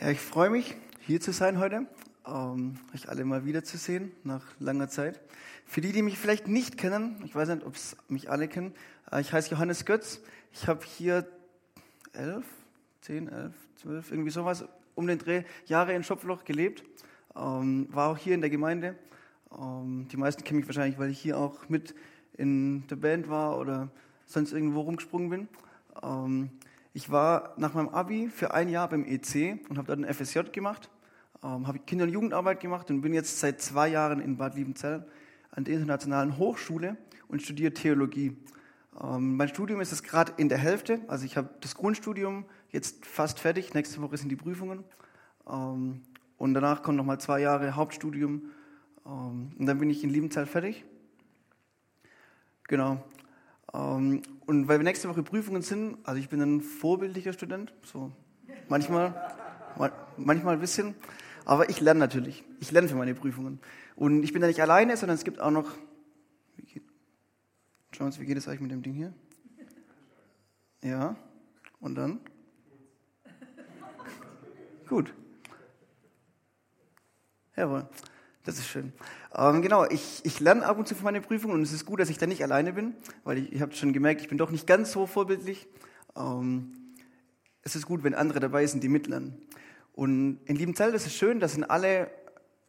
Ja, ich freue mich, hier zu sein heute, ähm, euch alle mal wiederzusehen nach langer Zeit. Für die, die mich vielleicht nicht kennen, ich weiß nicht, ob es mich alle kennen, äh, ich heiße Johannes Götz. Ich habe hier elf, zehn, elf, zwölf, irgendwie sowas um den Dreh Jahre in Schopfloch gelebt. Ähm, war auch hier in der Gemeinde. Ähm, die meisten kennen mich wahrscheinlich, weil ich hier auch mit in der Band war oder sonst irgendwo rumgesprungen bin. Ich war nach meinem Abi für ein Jahr beim EC und habe dort ein FSJ gemacht, ähm, habe Kinder- und Jugendarbeit gemacht und bin jetzt seit zwei Jahren in Bad Liebenzell an der Internationalen Hochschule und studiere Theologie. Ähm, mein Studium ist jetzt gerade in der Hälfte, also ich habe das Grundstudium jetzt fast fertig, nächste Woche sind die Prüfungen ähm, und danach kommen nochmal zwei Jahre Hauptstudium ähm, und dann bin ich in Liebenzell fertig. Genau. Ähm, und weil wir nächste Woche Prüfungen sind, also ich bin ein vorbildlicher Student, so manchmal, manchmal ein bisschen, aber ich lerne natürlich. Ich lerne für meine Prüfungen. Und ich bin da nicht alleine, sondern es gibt auch noch, wie geht, schauen wir uns, wie geht es eigentlich mit dem Ding hier? Ja, und dann? Gut. Jawohl. Das ist schön. Ähm, genau, ich, ich lerne ab und zu für meine Prüfung und es ist gut, dass ich da nicht alleine bin, weil ich, ich habe schon gemerkt, ich bin doch nicht ganz so vorbildlich. Ähm, es ist gut, wenn andere dabei sind, die mitlernen. Und in Liebenzell ist schön, da sind alle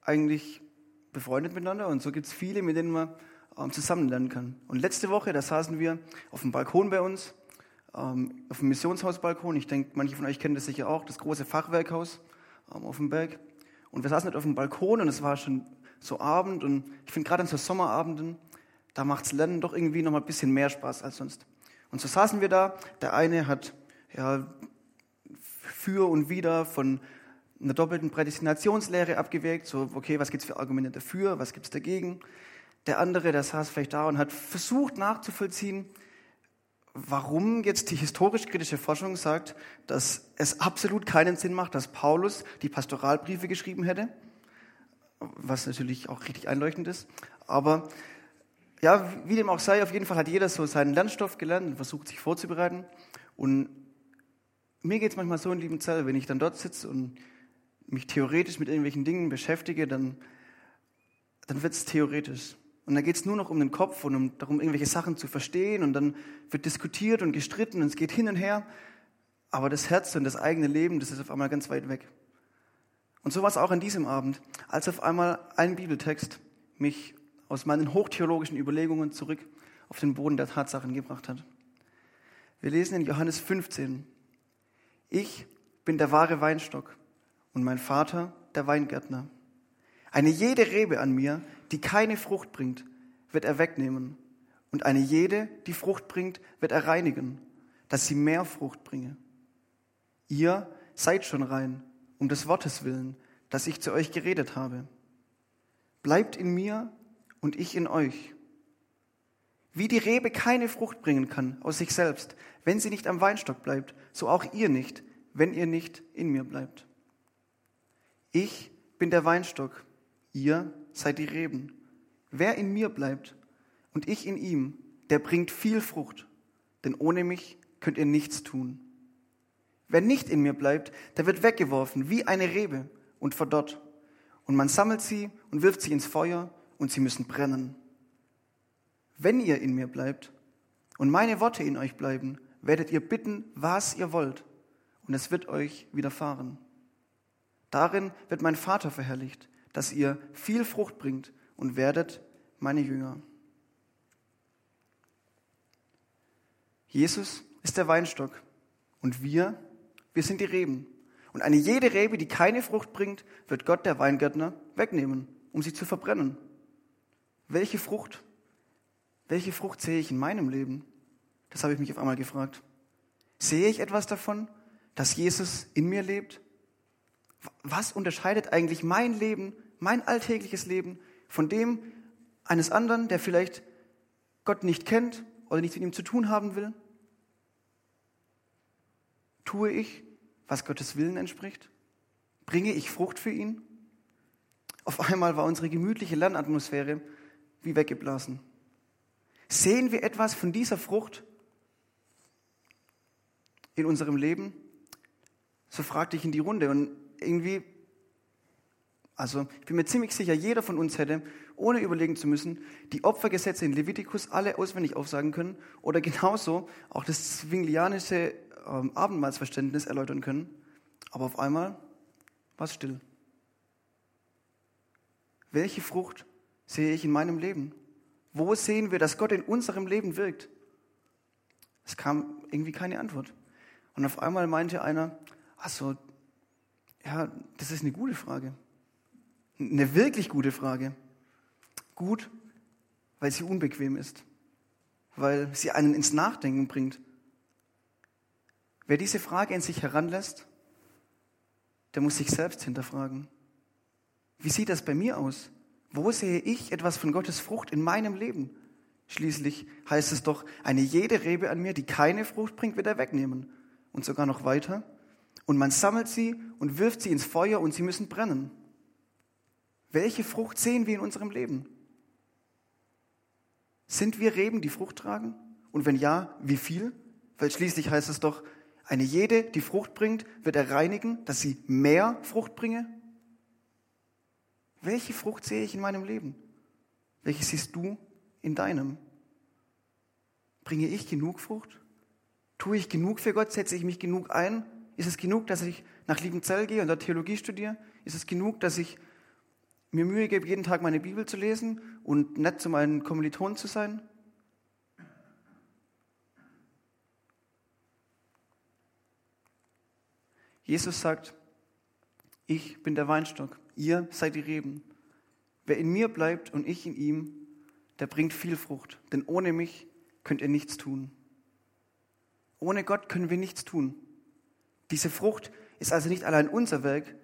eigentlich befreundet miteinander und so gibt es viele, mit denen man ähm, zusammen lernen kann. Und letzte Woche, da saßen wir auf dem Balkon bei uns, ähm, auf dem Missionshausbalkon. Ich denke, manche von euch kennen das sicher auch, das große Fachwerkhaus ähm, auf dem Berg. Und wir saßen nicht auf dem Balkon und es war schon so Abend und ich finde gerade an so Sommerabenden, da macht's Lernen doch irgendwie noch mal ein bisschen mehr Spaß als sonst. Und so saßen wir da, der eine hat ja für und wieder von einer doppelten Prädestinationslehre abgewägt, so okay, was gibt's für Argumente dafür, was gibt's dagegen? Der andere, der saß vielleicht da und hat versucht nachzuvollziehen, warum jetzt die historisch-kritische Forschung sagt, dass es absolut keinen Sinn macht, dass Paulus die Pastoralbriefe geschrieben hätte, was natürlich auch richtig einleuchtend ist. Aber ja, wie dem auch sei, auf jeden Fall hat jeder so seinen Lernstoff gelernt und versucht, sich vorzubereiten. Und mir geht es manchmal so in lieben Zell, wenn ich dann dort sitze und mich theoretisch mit irgendwelchen Dingen beschäftige, dann, dann wird es theoretisch. Und dann geht es nur noch um den Kopf und um, darum, irgendwelche Sachen zu verstehen. Und dann wird diskutiert und gestritten und es geht hin und her. Aber das Herz und das eigene Leben, das ist auf einmal ganz weit weg. Und so war es auch an diesem Abend, als auf einmal ein Bibeltext mich aus meinen hochtheologischen Überlegungen zurück auf den Boden der Tatsachen gebracht hat. Wir lesen in Johannes 15. Ich bin der wahre Weinstock und mein Vater der Weingärtner. Eine jede Rebe an mir, die keine Frucht bringt, wird er wegnehmen. Und eine jede, die Frucht bringt, wird er reinigen, dass sie mehr Frucht bringe. Ihr seid schon rein, um des Wortes willen, das ich zu euch geredet habe. Bleibt in mir und ich in euch. Wie die Rebe keine Frucht bringen kann aus sich selbst, wenn sie nicht am Weinstock bleibt, so auch ihr nicht, wenn ihr nicht in mir bleibt. Ich bin der Weinstock, ihr seid die Reben. Wer in mir bleibt und ich in ihm, der bringt viel Frucht, denn ohne mich könnt ihr nichts tun. Wer nicht in mir bleibt, der wird weggeworfen wie eine Rebe und verdorrt. Und man sammelt sie und wirft sie ins Feuer und sie müssen brennen. Wenn ihr in mir bleibt und meine Worte in euch bleiben, werdet ihr bitten, was ihr wollt, und es wird euch widerfahren. Darin wird mein Vater verherrlicht, dass ihr viel Frucht bringt und werdet meine Jünger. Jesus ist der Weinstock und wir, wir sind die Reben. Und eine jede Rebe, die keine Frucht bringt, wird Gott, der Weingärtner, wegnehmen, um sie zu verbrennen. Welche Frucht? Welche Frucht sehe ich in meinem Leben? Das habe ich mich auf einmal gefragt. Sehe ich etwas davon, dass Jesus in mir lebt? Was unterscheidet eigentlich mein Leben mein alltägliches Leben von dem eines anderen, der vielleicht Gott nicht kennt oder nichts mit ihm zu tun haben will? Tue ich, was Gottes Willen entspricht? Bringe ich Frucht für ihn? Auf einmal war unsere gemütliche Lernatmosphäre wie weggeblasen. Sehen wir etwas von dieser Frucht in unserem Leben? So fragte ich in die Runde und irgendwie, also ich bin mir ziemlich sicher, jeder von uns hätte, ohne überlegen zu müssen, die Opfergesetze in Levitikus alle auswendig aufsagen können oder genauso auch das zwinglianische ähm, Abendmahlsverständnis erläutern können. Aber auf einmal war es still. Welche Frucht sehe ich in meinem Leben? Wo sehen wir, dass Gott in unserem Leben wirkt? Es kam irgendwie keine Antwort. Und auf einmal meinte einer, also, ja, das ist eine gute Frage. Eine wirklich gute Frage. Gut, weil sie unbequem ist. Weil sie einen ins Nachdenken bringt. Wer diese Frage in sich heranlässt, der muss sich selbst hinterfragen. Wie sieht das bei mir aus? Wo sehe ich etwas von Gottes Frucht in meinem Leben? Schließlich heißt es doch, eine jede Rebe an mir, die keine Frucht bringt, wird er wegnehmen. Und sogar noch weiter. Und man sammelt sie und wirft sie ins Feuer und sie müssen brennen. Welche Frucht sehen wir in unserem Leben? Sind wir Reben, die Frucht tragen? Und wenn ja, wie viel? Weil schließlich heißt es doch, eine jede, die Frucht bringt, wird er reinigen, dass sie mehr Frucht bringe. Welche Frucht sehe ich in meinem Leben? Welche siehst du in deinem? Bringe ich genug Frucht? Tue ich genug für Gott? Setze ich mich genug ein? Ist es genug, dass ich nach Liebenzell gehe und da Theologie studiere? Ist es genug, dass ich mir Mühe gebe, jeden Tag meine Bibel zu lesen und nett zu meinen Kommilitonen zu sein? Jesus sagt, ich bin der Weinstock, ihr seid die Reben. Wer in mir bleibt und ich in ihm, der bringt viel Frucht, denn ohne mich könnt ihr nichts tun. Ohne Gott können wir nichts tun. Diese Frucht ist also nicht allein unser Werk,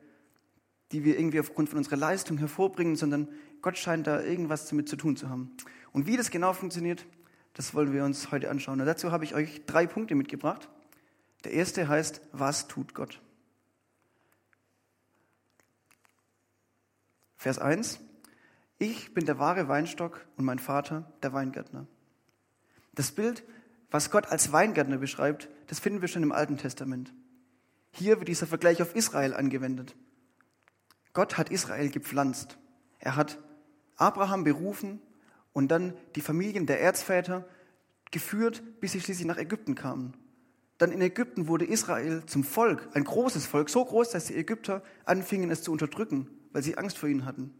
die wir irgendwie aufgrund von unserer Leistung hervorbringen, sondern Gott scheint da irgendwas damit zu tun zu haben. Und wie das genau funktioniert, das wollen wir uns heute anschauen. Und dazu habe ich euch drei Punkte mitgebracht. Der erste heißt, was tut Gott? Vers 1. Ich bin der wahre Weinstock und mein Vater der Weingärtner. Das Bild, was Gott als Weingärtner beschreibt, das finden wir schon im Alten Testament. Hier wird dieser Vergleich auf Israel angewendet. Gott hat Israel gepflanzt. Er hat Abraham berufen und dann die Familien der Erzväter geführt, bis sie schließlich nach Ägypten kamen. Dann in Ägypten wurde Israel zum Volk, ein großes Volk, so groß, dass die Ägypter anfingen es zu unterdrücken weil sie Angst vor ihnen hatten.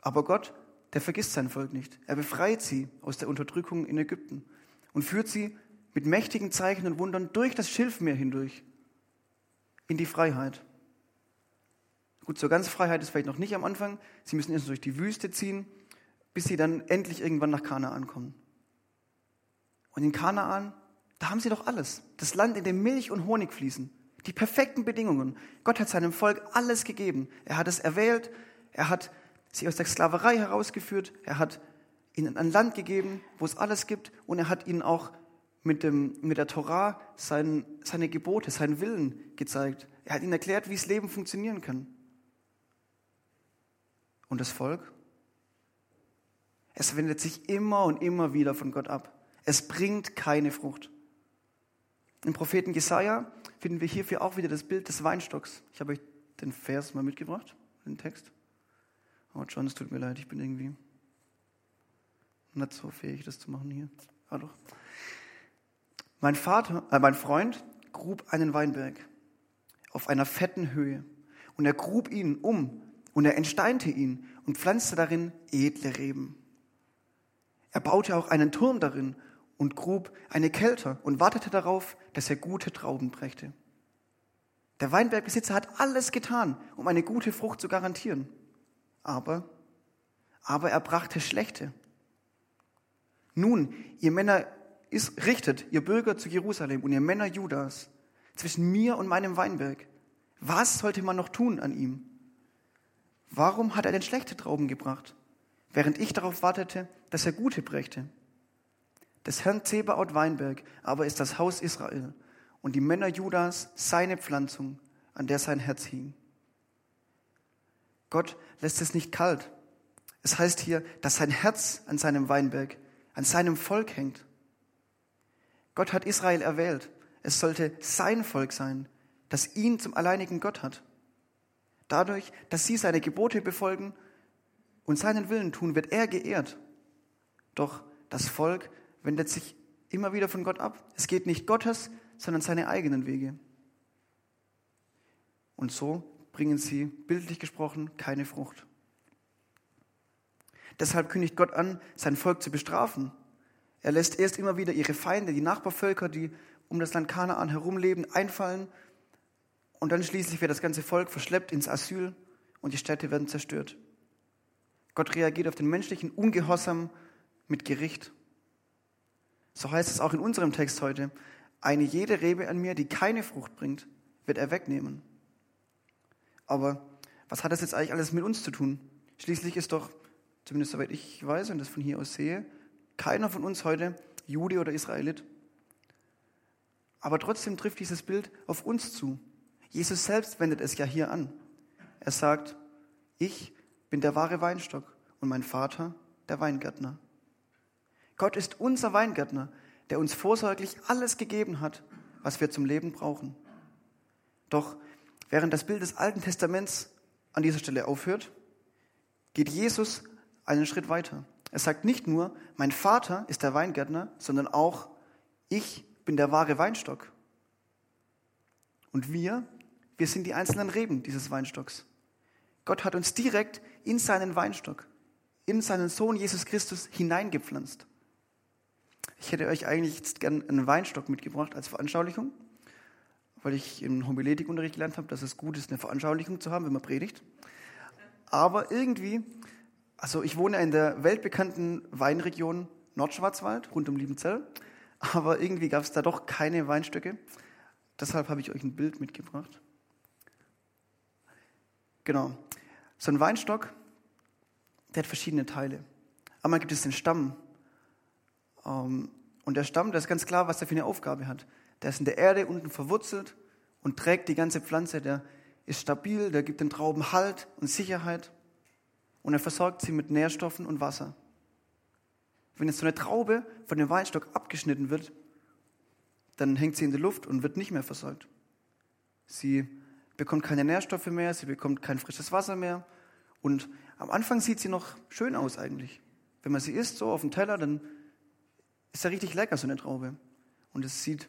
Aber Gott, der vergisst sein Volk nicht. Er befreit sie aus der Unterdrückung in Ägypten und führt sie mit mächtigen Zeichen und Wundern durch das Schilfmeer hindurch in die Freiheit. Gut, zur ganzen Freiheit ist vielleicht noch nicht am Anfang. Sie müssen erst durch die Wüste ziehen, bis sie dann endlich irgendwann nach Kanaan kommen. Und in Kanaan, da haben sie doch alles. Das Land, in dem Milch und Honig fließen. Die perfekten Bedingungen. Gott hat seinem Volk alles gegeben. Er hat es erwählt. Er hat sie aus der Sklaverei herausgeführt. Er hat ihnen ein Land gegeben, wo es alles gibt. Und er hat ihnen auch mit, dem, mit der Torah sein, seine Gebote, seinen Willen gezeigt. Er hat ihnen erklärt, wie das Leben funktionieren kann. Und das Volk? Es wendet sich immer und immer wieder von Gott ab. Es bringt keine Frucht. Im Propheten Jesaja finden wir hierfür auch wieder das Bild des Weinstocks. Ich habe euch den Vers mal mitgebracht, den Text. Oh, John, es tut mir leid, ich bin irgendwie nicht so fähig, das zu machen hier. Ah, doch. Mein Vater, äh, mein Freund grub einen Weinberg auf einer fetten Höhe und er grub ihn um und er entsteinte ihn und pflanzte darin edle Reben. Er baute auch einen Turm darin und grub eine Kelter und wartete darauf, dass er gute Trauben brächte. Der Weinbergbesitzer hat alles getan, um eine gute Frucht zu garantieren. Aber, aber er brachte schlechte. Nun, ihr Männer ist, richtet, ihr Bürger zu Jerusalem und ihr Männer Judas, zwischen mir und meinem Weinberg. Was sollte man noch tun an ihm? Warum hat er denn schlechte Trauben gebracht, während ich darauf wartete, dass er gute brächte? des Herrn Zebaoth Weinberg aber ist das Haus Israel und die Männer Judas seine Pflanzung, an der sein Herz hing. Gott lässt es nicht kalt. Es heißt hier, dass sein Herz an seinem Weinberg, an seinem Volk hängt. Gott hat Israel erwählt. Es sollte sein Volk sein, das ihn zum alleinigen Gott hat. Dadurch, dass sie seine Gebote befolgen und seinen Willen tun, wird er geehrt. Doch das Volk wendet sich immer wieder von Gott ab. Es geht nicht Gottes, sondern seine eigenen Wege. Und so bringen sie, bildlich gesprochen, keine Frucht. Deshalb kündigt Gott an, sein Volk zu bestrafen. Er lässt erst immer wieder ihre Feinde, die Nachbarvölker, die um das Land Kanaan herumleben, einfallen. Und dann schließlich wird das ganze Volk verschleppt ins Asyl und die Städte werden zerstört. Gott reagiert auf den menschlichen Ungehorsam mit Gericht. So heißt es auch in unserem Text heute. Eine jede Rebe an mir, die keine Frucht bringt, wird er wegnehmen. Aber was hat das jetzt eigentlich alles mit uns zu tun? Schließlich ist doch, zumindest soweit ich weiß und das von hier aus sehe, keiner von uns heute Jude oder Israelit. Aber trotzdem trifft dieses Bild auf uns zu. Jesus selbst wendet es ja hier an. Er sagt, ich bin der wahre Weinstock und mein Vater der Weingärtner. Gott ist unser Weingärtner, der uns vorsorglich alles gegeben hat, was wir zum Leben brauchen. Doch während das Bild des Alten Testaments an dieser Stelle aufhört, geht Jesus einen Schritt weiter. Er sagt nicht nur, mein Vater ist der Weingärtner, sondern auch, ich bin der wahre Weinstock. Und wir, wir sind die einzelnen Reben dieses Weinstocks. Gott hat uns direkt in seinen Weinstock, in seinen Sohn Jesus Christus hineingepflanzt. Ich hätte euch eigentlich jetzt gern einen Weinstock mitgebracht als Veranschaulichung, weil ich im Homiletikunterricht gelernt habe, dass es gut ist, eine Veranschaulichung zu haben, wenn man predigt. Aber irgendwie also ich wohne in der weltbekannten Weinregion Nordschwarzwald, rund um Liebenzell. Aber irgendwie gab es da doch keine Weinstöcke. Deshalb habe ich euch ein Bild mitgebracht. Genau. So ein Weinstock, der hat verschiedene Teile. Einmal gibt es den Stamm. Ähm, und der Stamm, da ist ganz klar, was der für eine Aufgabe hat. Der ist in der Erde unten verwurzelt und trägt die ganze Pflanze. Der ist stabil, der gibt den Trauben Halt und Sicherheit und er versorgt sie mit Nährstoffen und Wasser. Wenn jetzt so eine Traube von dem Weinstock abgeschnitten wird, dann hängt sie in der Luft und wird nicht mehr versorgt. Sie bekommt keine Nährstoffe mehr, sie bekommt kein frisches Wasser mehr. Und am Anfang sieht sie noch schön aus eigentlich. Wenn man sie isst, so auf dem Teller, dann ist ja richtig lecker, so eine Traube. Und es sieht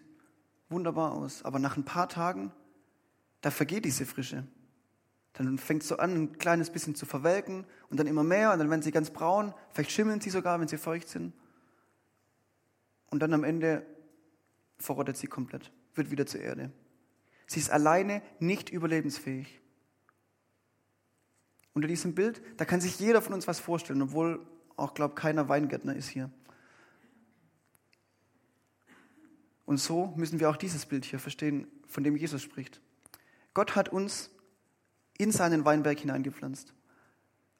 wunderbar aus. Aber nach ein paar Tagen, da vergeht diese Frische. Dann fängt es so an, ein kleines bisschen zu verwelken und dann immer mehr und dann werden sie ganz braun, vielleicht schimmeln sie sogar, wenn sie feucht sind. Und dann am Ende verrottet sie komplett, wird wieder zur Erde. Sie ist alleine nicht überlebensfähig. Unter diesem Bild, da kann sich jeder von uns was vorstellen, obwohl auch, glaube keiner Weingärtner ist hier. Und so müssen wir auch dieses Bild hier verstehen, von dem Jesus spricht. Gott hat uns in seinen Weinberg hineingepflanzt.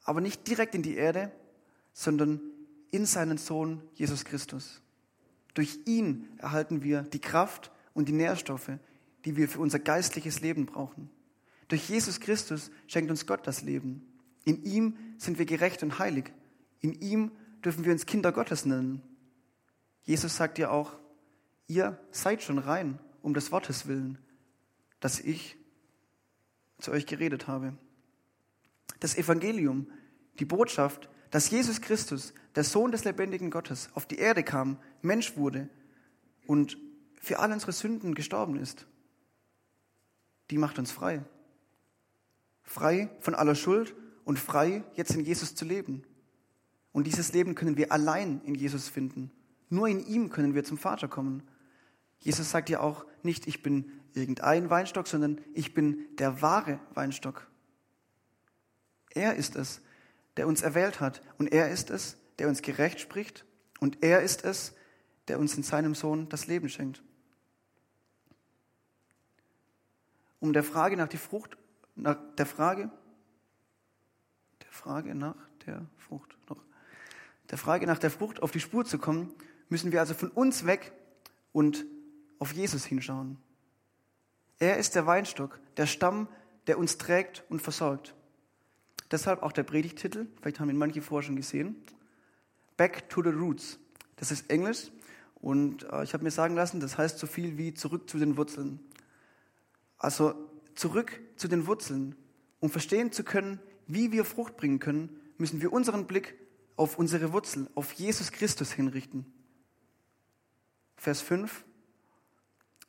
Aber nicht direkt in die Erde, sondern in seinen Sohn Jesus Christus. Durch ihn erhalten wir die Kraft und die Nährstoffe, die wir für unser geistliches Leben brauchen. Durch Jesus Christus schenkt uns Gott das Leben. In ihm sind wir gerecht und heilig. In ihm dürfen wir uns Kinder Gottes nennen. Jesus sagt ja auch, ihr seid schon rein um des Wortes willen, das ich zu euch geredet habe. Das Evangelium, die Botschaft, dass Jesus Christus, der Sohn des lebendigen Gottes, auf die Erde kam, Mensch wurde und für all unsere Sünden gestorben ist, die macht uns frei. Frei von aller Schuld und frei, jetzt in Jesus zu leben. Und dieses Leben können wir allein in Jesus finden. Nur in ihm können wir zum Vater kommen. Jesus sagt ja auch nicht, ich bin irgendein Weinstock, sondern ich bin der wahre Weinstock. Er ist es, der uns erwählt hat. Und er ist es, der uns gerecht spricht. Und er ist es, der uns in seinem Sohn das Leben schenkt. Um der Frage nach die Frucht, nach der Frage, der Frage nach der Frucht, noch, der Frage nach der Frucht auf die Spur zu kommen, müssen wir also von uns weg und auf Jesus hinschauen. Er ist der Weinstock, der Stamm, der uns trägt und versorgt. Deshalb auch der Predigtitel, vielleicht haben ihn manche vorher schon gesehen, Back to the Roots. Das ist Englisch und äh, ich habe mir sagen lassen, das heißt so viel wie zurück zu den Wurzeln. Also zurück zu den Wurzeln. Um verstehen zu können, wie wir Frucht bringen können, müssen wir unseren Blick auf unsere Wurzel, auf Jesus Christus hinrichten. Vers 5.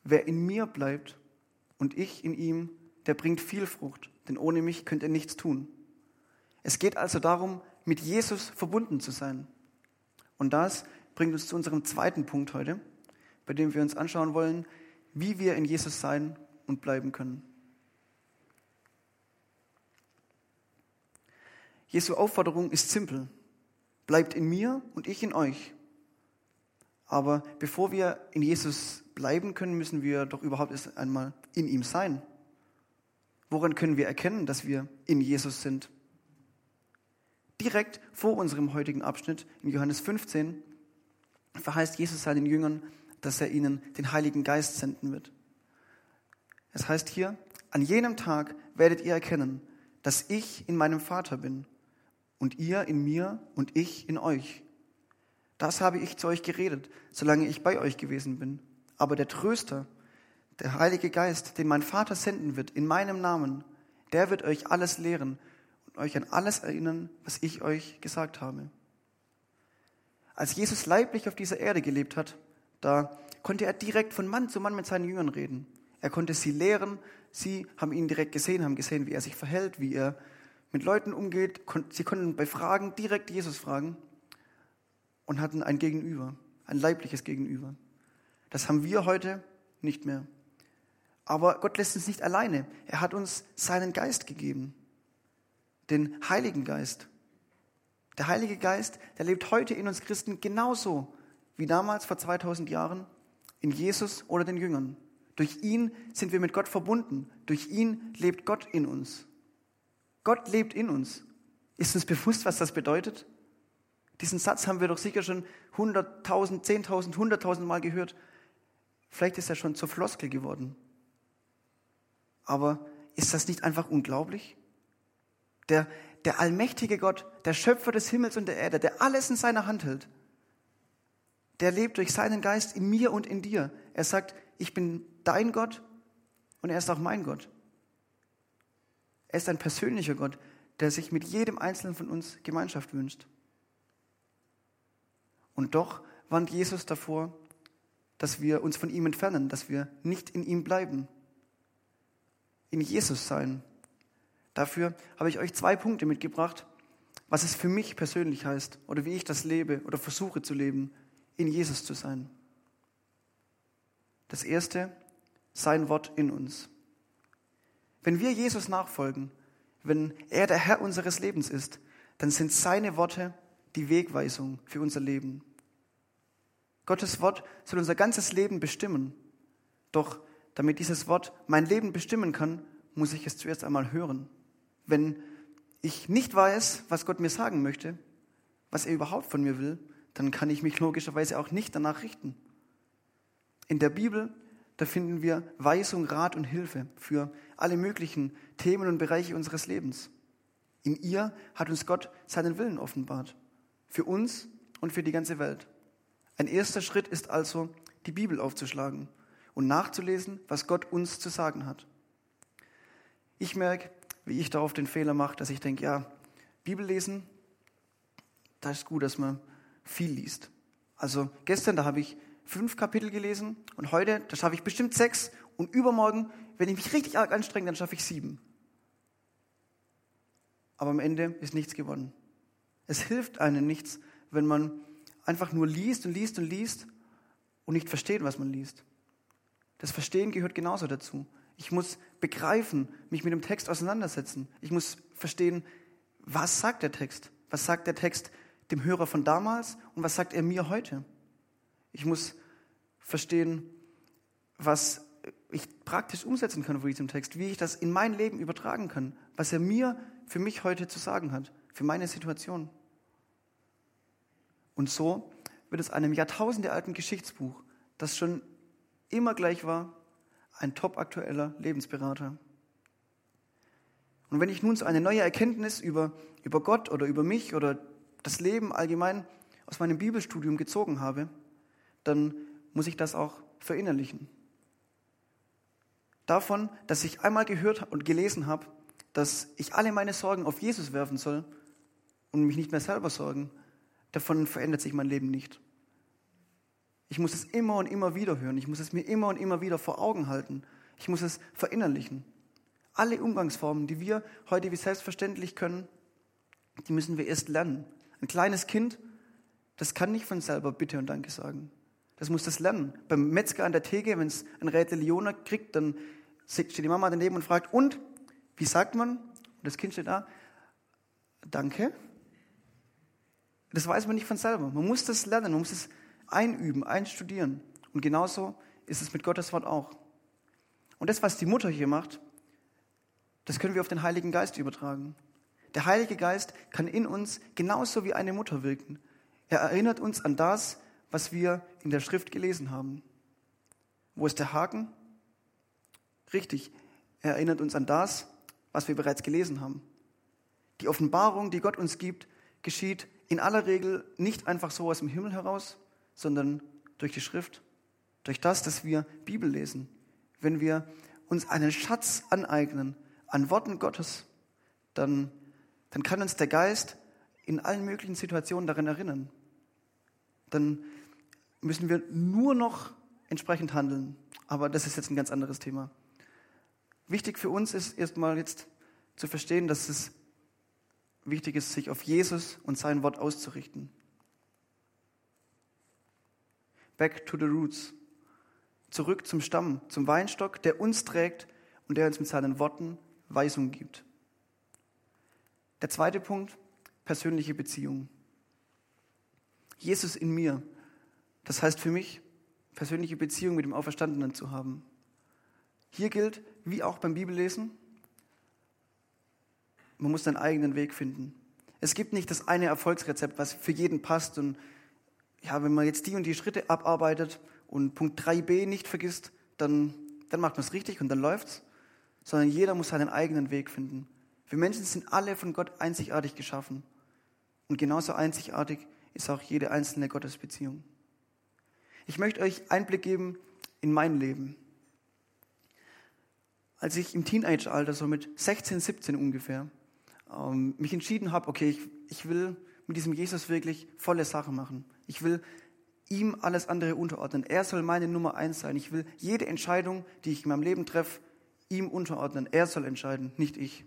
Wer in mir bleibt und ich in ihm, der bringt viel Frucht, denn ohne mich könnt ihr nichts tun. Es geht also darum, mit Jesus verbunden zu sein. Und das bringt uns zu unserem zweiten Punkt heute, bei dem wir uns anschauen wollen, wie wir in Jesus sein und bleiben können. Jesu Aufforderung ist simpel. Bleibt in mir und ich in euch. Aber bevor wir in Jesus bleiben können, müssen wir doch überhaupt erst einmal in ihm sein. Woran können wir erkennen, dass wir in Jesus sind? Direkt vor unserem heutigen Abschnitt in Johannes 15 verheißt Jesus seinen Jüngern, dass er ihnen den Heiligen Geist senden wird. Es heißt hier, an jenem Tag werdet ihr erkennen, dass ich in meinem Vater bin und ihr in mir und ich in euch. Das habe ich zu euch geredet, solange ich bei euch gewesen bin. Aber der Tröster, der Heilige Geist, den mein Vater senden wird in meinem Namen, der wird euch alles lehren und euch an alles erinnern, was ich euch gesagt habe. Als Jesus leiblich auf dieser Erde gelebt hat, da konnte er direkt von Mann zu Mann mit seinen Jüngern reden. Er konnte sie lehren, sie haben ihn direkt gesehen, haben gesehen, wie er sich verhält, wie er mit Leuten umgeht. Sie konnten bei Fragen direkt Jesus fragen und hatten ein Gegenüber, ein leibliches Gegenüber. Das haben wir heute nicht mehr. Aber Gott lässt uns nicht alleine. Er hat uns seinen Geist gegeben, den Heiligen Geist. Der Heilige Geist, der lebt heute in uns Christen genauso wie damals vor 2000 Jahren in Jesus oder den Jüngern. Durch ihn sind wir mit Gott verbunden. Durch ihn lebt Gott in uns. Gott lebt in uns. Ist uns bewusst, was das bedeutet? Diesen Satz haben wir doch sicher schon 100.000, 10.000, 100.000 Mal gehört. Vielleicht ist er schon zur Floskel geworden. Aber ist das nicht einfach unglaublich? Der, der allmächtige Gott, der Schöpfer des Himmels und der Erde, der alles in seiner Hand hält, der lebt durch seinen Geist in mir und in dir. Er sagt, ich bin dein Gott und er ist auch mein Gott. Er ist ein persönlicher Gott, der sich mit jedem Einzelnen von uns Gemeinschaft wünscht. Und doch warnt Jesus davor, dass wir uns von ihm entfernen, dass wir nicht in ihm bleiben. In Jesus sein. Dafür habe ich euch zwei Punkte mitgebracht, was es für mich persönlich heißt oder wie ich das lebe oder versuche zu leben, in Jesus zu sein. Das erste, sein Wort in uns. Wenn wir Jesus nachfolgen, wenn er der Herr unseres Lebens ist, dann sind seine Worte die Wegweisung für unser Leben. Gottes Wort soll unser ganzes Leben bestimmen. Doch damit dieses Wort mein Leben bestimmen kann, muss ich es zuerst einmal hören. Wenn ich nicht weiß, was Gott mir sagen möchte, was er überhaupt von mir will, dann kann ich mich logischerweise auch nicht danach richten. In der Bibel, da finden wir Weisung, Rat und Hilfe für alle möglichen Themen und Bereiche unseres Lebens. In ihr hat uns Gott seinen Willen offenbart. Für uns und für die ganze Welt. Ein erster Schritt ist also, die Bibel aufzuschlagen und nachzulesen, was Gott uns zu sagen hat. Ich merke, wie ich darauf den Fehler mache, dass ich denke, ja, Bibel lesen, da ist gut, dass man viel liest. Also gestern, da habe ich fünf Kapitel gelesen und heute, da schaffe ich bestimmt sechs und übermorgen, wenn ich mich richtig arg anstrenge, dann schaffe ich sieben. Aber am Ende ist nichts gewonnen. Es hilft einem nichts, wenn man einfach nur liest und liest und liest und nicht versteht, was man liest. Das Verstehen gehört genauso dazu. Ich muss begreifen, mich mit dem Text auseinandersetzen. Ich muss verstehen, was sagt der Text? Was sagt der Text dem Hörer von damals und was sagt er mir heute? Ich muss verstehen, was ich praktisch umsetzen kann von diesem Text, wie ich das in mein Leben übertragen kann, was er mir für mich heute zu sagen hat, für meine Situation. Und so wird es einem jahrtausendealten Geschichtsbuch, das schon immer gleich war, ein topaktueller Lebensberater. Und wenn ich nun so eine neue Erkenntnis über, über Gott oder über mich oder das Leben allgemein aus meinem Bibelstudium gezogen habe, dann muss ich das auch verinnerlichen. davon, dass ich einmal gehört und gelesen habe, dass ich alle meine Sorgen auf Jesus werfen soll und mich nicht mehr selber sorgen, davon verändert sich mein Leben nicht. Ich muss es immer und immer wieder hören. Ich muss es mir immer und immer wieder vor Augen halten. Ich muss es verinnerlichen. Alle Umgangsformen, die wir heute wie selbstverständlich können, die müssen wir erst lernen. Ein kleines Kind, das kann nicht von selber Bitte und Danke sagen. Das muss das lernen. Beim Metzger an der Theke, wenn es ein Räte Leona kriegt, dann steht die Mama daneben und fragt, und, wie sagt man? Und das Kind steht da, danke. Das weiß man nicht von selber. Man muss das lernen, man muss es einüben, einstudieren. Und genauso ist es mit Gottes Wort auch. Und das, was die Mutter hier macht, das können wir auf den Heiligen Geist übertragen. Der Heilige Geist kann in uns genauso wie eine Mutter wirken. Er erinnert uns an das, was wir in der Schrift gelesen haben. Wo ist der Haken? Richtig, er erinnert uns an das, was wir bereits gelesen haben. Die Offenbarung, die Gott uns gibt, geschieht in aller Regel nicht einfach so aus dem Himmel heraus, sondern durch die Schrift, durch das, dass wir Bibel lesen. Wenn wir uns einen Schatz aneignen an Worten Gottes, dann, dann kann uns der Geist in allen möglichen Situationen daran erinnern. Dann müssen wir nur noch entsprechend handeln. Aber das ist jetzt ein ganz anderes Thema. Wichtig für uns ist erstmal jetzt zu verstehen, dass es wichtig ist, sich auf Jesus und sein Wort auszurichten. Back to the roots. Zurück zum Stamm, zum Weinstock, der uns trägt und der uns mit seinen Worten Weisung gibt. Der zweite Punkt, persönliche Beziehung. Jesus in mir. Das heißt für mich, persönliche Beziehung mit dem Auferstandenen zu haben. Hier gilt, wie auch beim Bibellesen, man muss seinen eigenen Weg finden. Es gibt nicht das eine Erfolgsrezept, was für jeden passt. Und ja, wenn man jetzt die und die Schritte abarbeitet und Punkt 3b nicht vergisst, dann, dann macht man es richtig und dann läuft's. Sondern jeder muss seinen eigenen Weg finden. Wir Menschen sind alle von Gott einzigartig geschaffen. Und genauso einzigartig ist auch jede einzelne Gottesbeziehung. Ich möchte euch Einblick geben in mein Leben. Als ich im Teenage-Alter, so mit 16, 17 ungefähr, ähm, mich entschieden habe, okay, ich, ich will mit diesem Jesus wirklich volle Sache machen. Ich will ihm alles andere unterordnen. Er soll meine Nummer eins sein. Ich will jede Entscheidung, die ich in meinem Leben treffe, ihm unterordnen. Er soll entscheiden, nicht ich.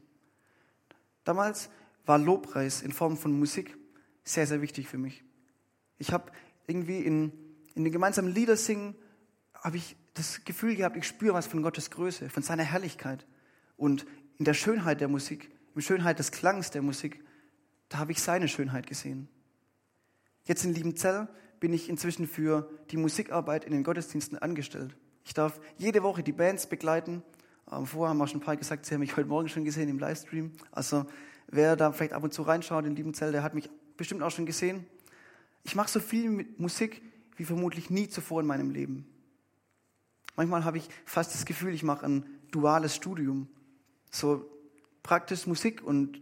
Damals war Lobpreis in Form von Musik sehr, sehr wichtig für mich. Ich habe irgendwie in, in den gemeinsamen Lieder singen, habe ich das Gefühl gehabt, ich spüre was von Gottes Größe, von seiner Herrlichkeit. Und in der Schönheit der Musik in Schönheit des Klangs der Musik, da habe ich seine Schönheit gesehen. Jetzt in Liebenzell bin ich inzwischen für die Musikarbeit in den Gottesdiensten angestellt. Ich darf jede Woche die Bands begleiten. Ähm, vorher haben auch schon ein paar gesagt, sie haben mich heute Morgen schon gesehen im Livestream. Also wer da vielleicht ab und zu reinschaut in Liebenzell, der hat mich bestimmt auch schon gesehen. Ich mache so viel mit Musik wie vermutlich nie zuvor in meinem Leben. Manchmal habe ich fast das Gefühl, ich mache ein duales Studium. So praktisch Musik und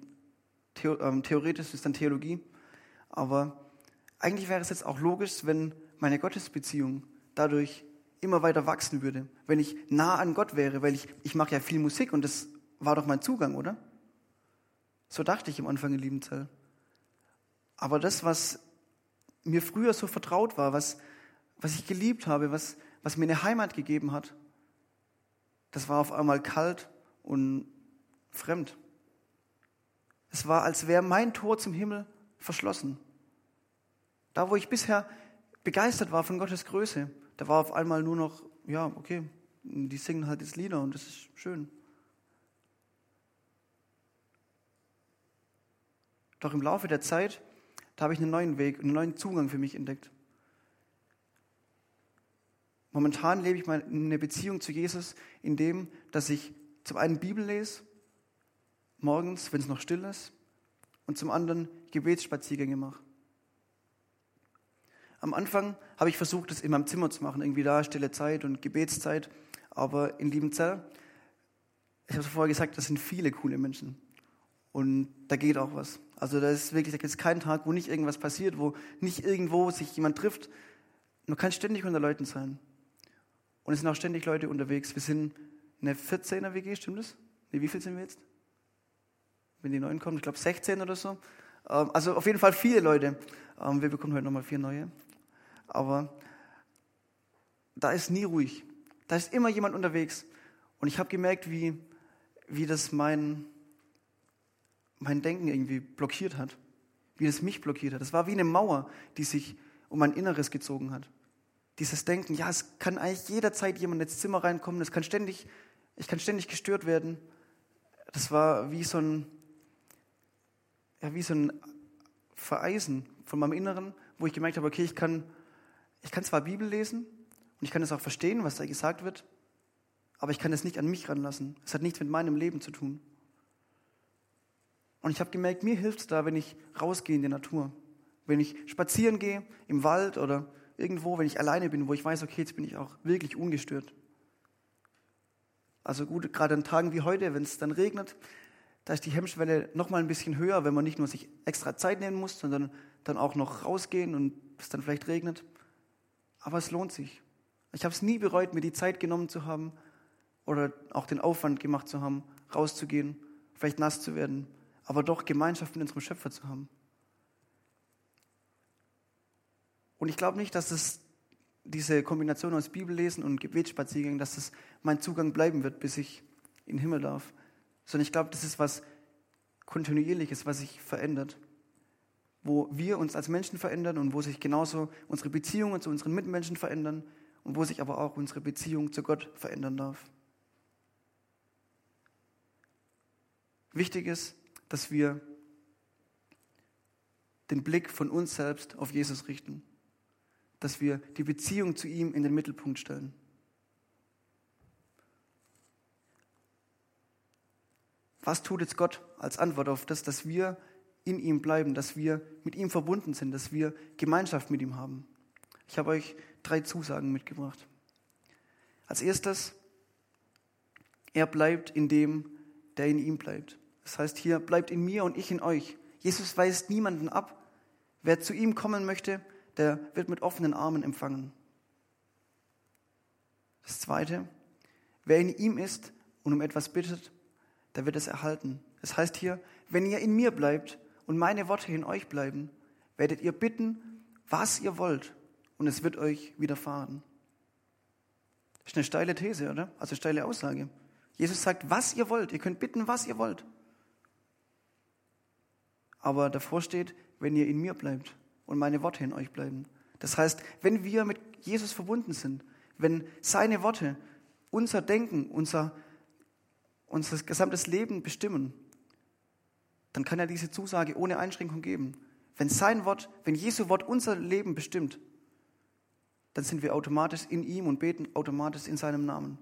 ähm, theoretisch ist dann Theologie. Aber eigentlich wäre es jetzt auch logisch, wenn meine Gottesbeziehung dadurch immer weiter wachsen würde, wenn ich nah an Gott wäre, weil ich, ich mache ja viel Musik und das war doch mein Zugang, oder? So dachte ich am Anfang in Liebenzell. Aber das, was mir früher so vertraut war, was, was ich geliebt habe, was, was mir eine Heimat gegeben hat, das war auf einmal kalt und fremd. Es war, als wäre mein Tor zum Himmel verschlossen. Da, wo ich bisher begeistert war von Gottes Größe, da war auf einmal nur noch, ja, okay, die singen halt jetzt Lieder und das ist schön. Doch im Laufe der Zeit, da habe ich einen neuen Weg, einen neuen Zugang für mich entdeckt. Momentan lebe ich eine Beziehung zu Jesus, in dem, dass ich zum einen Bibel lese morgens, wenn es noch still ist, und zum anderen Gebetsspaziergänge mache. Am Anfang habe ich versucht, das in meinem Zimmer zu machen, irgendwie da stille Zeit und Gebetszeit, aber in Liebenzell, ich habe es vorher gesagt, das sind viele coole Menschen und da geht auch was. Also da ist wirklich, da gibt es keinen Tag, wo nicht irgendwas passiert, wo nicht irgendwo sich jemand trifft. Man kann ständig unter Leuten sein. Und es sind auch ständig Leute unterwegs. Wir sind eine 14er WG, stimmt das? Nee, wie viel sind wir jetzt? Wenn die neuen kommen, ich glaube 16 oder so. Ähm, also auf jeden Fall viele Leute. Ähm, wir bekommen heute nochmal vier neue. Aber da ist nie ruhig. Da ist immer jemand unterwegs. Und ich habe gemerkt, wie, wie das mein, mein Denken irgendwie blockiert hat. Wie das mich blockiert hat. Das war wie eine Mauer, die sich um mein Inneres gezogen hat. Dieses Denken, ja, es kann eigentlich jederzeit jemand ins Zimmer reinkommen, es kann ständig, ich kann ständig gestört werden. Das war wie so ein, ja, wie so ein Vereisen von meinem Inneren, wo ich gemerkt habe, okay, ich kann, ich kann zwar Bibel lesen und ich kann es auch verstehen, was da gesagt wird, aber ich kann es nicht an mich ranlassen. Es hat nichts mit meinem Leben zu tun. Und ich habe gemerkt, mir hilft es da, wenn ich rausgehe in die Natur. Wenn ich spazieren gehe im Wald oder irgendwo, wenn ich alleine bin, wo ich weiß, okay, jetzt bin ich auch wirklich ungestört. Also gut, gerade an Tagen wie heute, wenn es dann regnet, da ist die Hemmschwelle noch mal ein bisschen höher, wenn man nicht nur sich extra Zeit nehmen muss, sondern dann auch noch rausgehen und es dann vielleicht regnet. Aber es lohnt sich. Ich habe es nie bereut, mir die Zeit genommen zu haben oder auch den Aufwand gemacht zu haben, rauszugehen, vielleicht nass zu werden, aber doch Gemeinschaft mit unserem Schöpfer zu haben. Und ich glaube nicht, dass es diese Kombination aus Bibellesen und Gebetsspaziergängen, dass das mein Zugang bleiben wird, bis ich in den Himmel darf. Sondern ich glaube, das ist was Kontinuierliches, was sich verändert. Wo wir uns als Menschen verändern und wo sich genauso unsere Beziehungen zu unseren Mitmenschen verändern und wo sich aber auch unsere Beziehung zu Gott verändern darf. Wichtig ist, dass wir den Blick von uns selbst auf Jesus richten, dass wir die Beziehung zu ihm in den Mittelpunkt stellen. Was tut jetzt Gott als Antwort auf das, dass wir in ihm bleiben, dass wir mit ihm verbunden sind, dass wir Gemeinschaft mit ihm haben? Ich habe euch drei Zusagen mitgebracht. Als erstes, er bleibt in dem, der in ihm bleibt. Das heißt hier, bleibt in mir und ich in euch. Jesus weist niemanden ab. Wer zu ihm kommen möchte, der wird mit offenen Armen empfangen. Das Zweite, wer in ihm ist und um etwas bittet, der wird es erhalten. Das heißt hier, wenn ihr in mir bleibt und meine Worte in euch bleiben, werdet ihr bitten, was ihr wollt, und es wird euch widerfahren. Das ist eine steile These, oder? Also eine steile Aussage. Jesus sagt, was ihr wollt. Ihr könnt bitten, was ihr wollt aber davor steht, wenn ihr in mir bleibt und meine Worte in euch bleiben. Das heißt, wenn wir mit Jesus verbunden sind, wenn seine Worte unser Denken, unser, unser gesamtes Leben bestimmen, dann kann er diese Zusage ohne Einschränkung geben. Wenn sein Wort, wenn Jesu Wort unser Leben bestimmt, dann sind wir automatisch in ihm und beten automatisch in seinem Namen.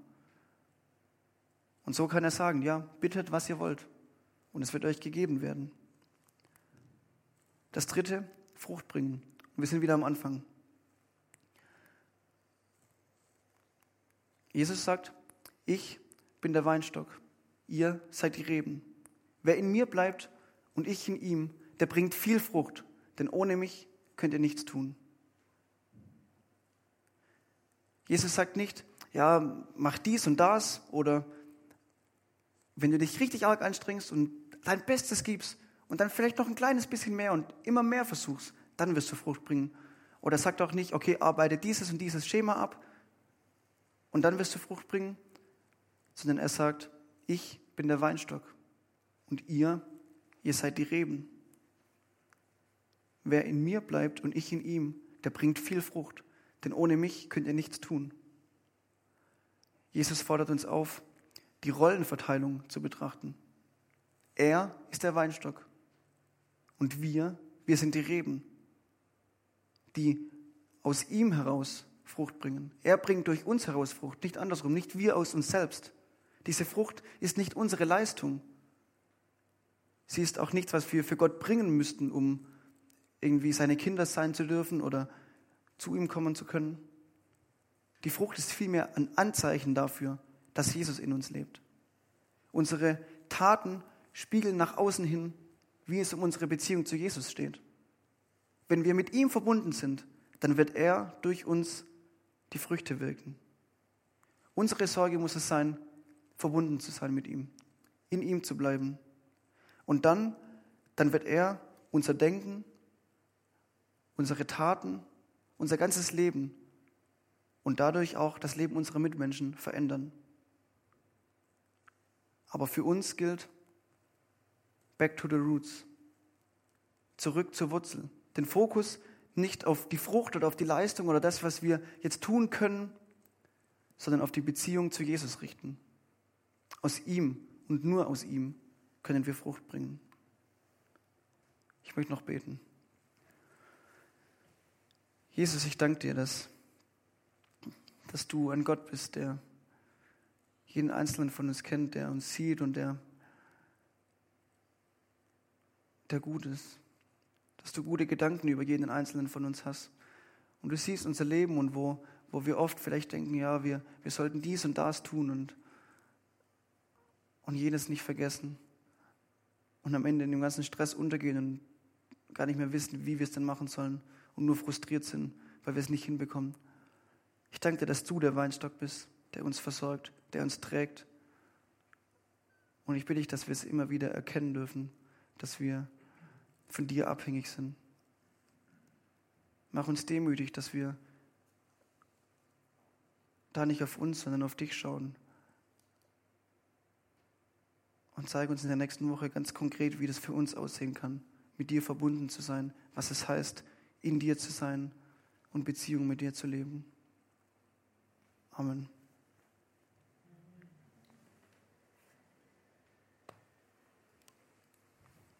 Und so kann er sagen, ja, bittet, was ihr wollt, und es wird euch gegeben werden. Das dritte, Frucht bringen. Und wir sind wieder am Anfang. Jesus sagt, ich bin der Weinstock, ihr seid die Reben. Wer in mir bleibt und ich in ihm, der bringt viel Frucht, denn ohne mich könnt ihr nichts tun. Jesus sagt nicht, ja, mach dies und das oder wenn du dich richtig arg anstrengst und dein Bestes gibst, und dann vielleicht noch ein kleines bisschen mehr und immer mehr versuchst, dann wirst du Frucht bringen. Oder sag doch nicht, okay, arbeite dieses und dieses Schema ab und dann wirst du Frucht bringen, sondern er sagt, ich bin der Weinstock und ihr, ihr seid die Reben. Wer in mir bleibt und ich in ihm, der bringt viel Frucht, denn ohne mich könnt ihr nichts tun. Jesus fordert uns auf, die Rollenverteilung zu betrachten. Er ist der Weinstock und wir, wir sind die Reben, die aus ihm heraus Frucht bringen. Er bringt durch uns heraus Frucht, nicht andersrum, nicht wir aus uns selbst. Diese Frucht ist nicht unsere Leistung. Sie ist auch nichts, was wir für Gott bringen müssten, um irgendwie seine Kinder sein zu dürfen oder zu ihm kommen zu können. Die Frucht ist vielmehr ein Anzeichen dafür, dass Jesus in uns lebt. Unsere Taten spiegeln nach außen hin wie es um unsere Beziehung zu Jesus steht. Wenn wir mit ihm verbunden sind, dann wird er durch uns die Früchte wirken. Unsere Sorge muss es sein, verbunden zu sein mit ihm, in ihm zu bleiben. Und dann, dann wird er unser Denken, unsere Taten, unser ganzes Leben und dadurch auch das Leben unserer Mitmenschen verändern. Aber für uns gilt, back to the roots, zurück zur Wurzel. Den Fokus nicht auf die Frucht oder auf die Leistung oder das, was wir jetzt tun können, sondern auf die Beziehung zu Jesus richten. Aus ihm und nur aus ihm können wir Frucht bringen. Ich möchte noch beten. Jesus, ich danke dir, dass, dass du ein Gott bist, der jeden Einzelnen von uns kennt, der uns sieht und der, der gut ist. Dass du gute Gedanken über jeden Einzelnen von uns hast. Und du siehst unser Leben und wo, wo wir oft vielleicht denken, ja, wir, wir sollten dies und das tun und, und jenes nicht vergessen. Und am Ende in dem ganzen Stress untergehen und gar nicht mehr wissen, wie wir es denn machen sollen und nur frustriert sind, weil wir es nicht hinbekommen. Ich danke dir, dass du der Weinstock bist, der uns versorgt, der uns trägt. Und ich bitte dich, dass wir es immer wieder erkennen dürfen, dass wir von dir abhängig sind. Mach uns demütig, dass wir da nicht auf uns, sondern auf dich schauen. Und zeige uns in der nächsten Woche ganz konkret, wie das für uns aussehen kann, mit dir verbunden zu sein, was es heißt, in dir zu sein und Beziehung mit dir zu leben. Amen.